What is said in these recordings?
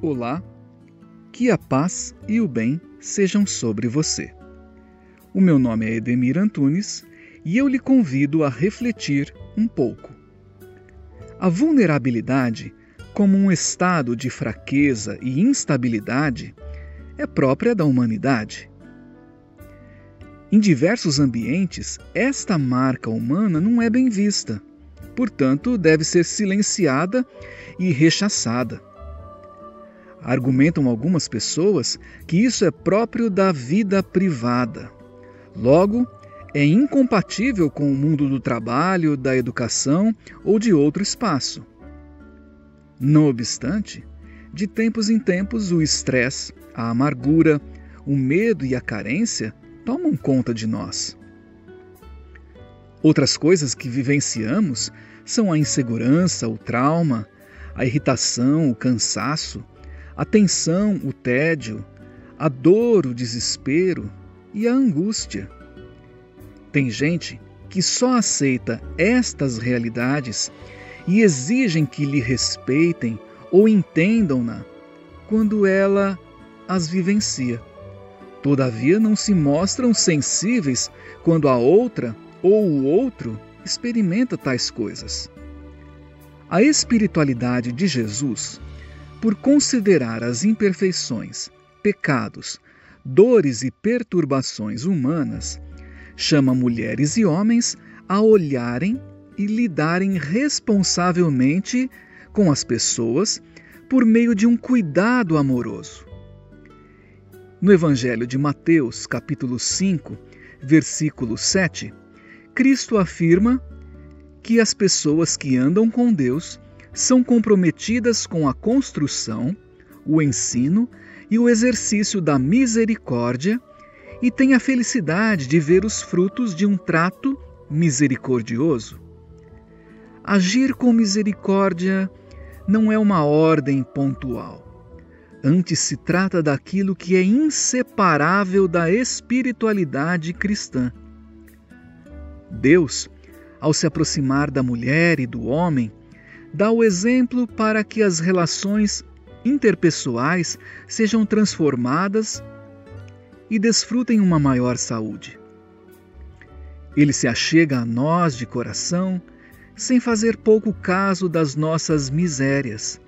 Olá, que a paz e o bem sejam sobre você. O meu nome é Edemir Antunes e eu lhe convido a refletir um pouco. A vulnerabilidade, como um estado de fraqueza e instabilidade, é própria da humanidade. Em diversos ambientes, esta marca humana não é bem vista, portanto, deve ser silenciada e rechaçada. Argumentam algumas pessoas que isso é próprio da vida privada. Logo, é incompatível com o mundo do trabalho, da educação ou de outro espaço. Não obstante, de tempos em tempos o estresse, a amargura, o medo e a carência tomam conta de nós. Outras coisas que vivenciamos são a insegurança, o trauma, a irritação, o cansaço, a tensão, o tédio, a dor, o desespero e a angústia. Tem gente que só aceita estas realidades e exigem que lhe respeitem ou entendam-na quando ela as vivencia. Todavia, não se mostram sensíveis quando a outra ou o outro experimenta tais coisas. A espiritualidade de Jesus, por considerar as imperfeições, pecados, dores e perturbações humanas, chama mulheres e homens a olharem e lidarem responsavelmente com as pessoas por meio de um cuidado amoroso. No Evangelho de Mateus, capítulo 5, versículo 7, Cristo afirma que as pessoas que andam com Deus são comprometidas com a construção, o ensino e o exercício da misericórdia e têm a felicidade de ver os frutos de um trato misericordioso. Agir com misericórdia não é uma ordem pontual Antes se trata daquilo que é inseparável da espiritualidade cristã. Deus, ao se aproximar da mulher e do homem, dá o exemplo para que as relações interpessoais sejam transformadas e desfrutem uma maior saúde. Ele se achega a nós de coração, sem fazer pouco caso das nossas misérias,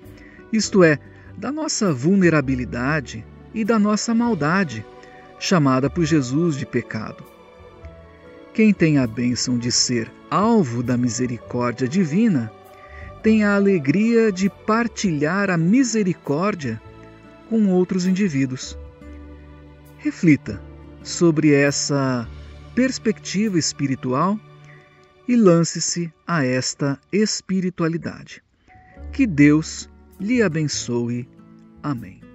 isto é, da nossa vulnerabilidade e da nossa maldade, chamada por Jesus de pecado. Quem tem a bênção de ser alvo da misericórdia divina, tem a alegria de partilhar a misericórdia com outros indivíduos. Reflita sobre essa perspectiva espiritual e lance-se a esta espiritualidade. Que Deus lhe abençoe. Amém.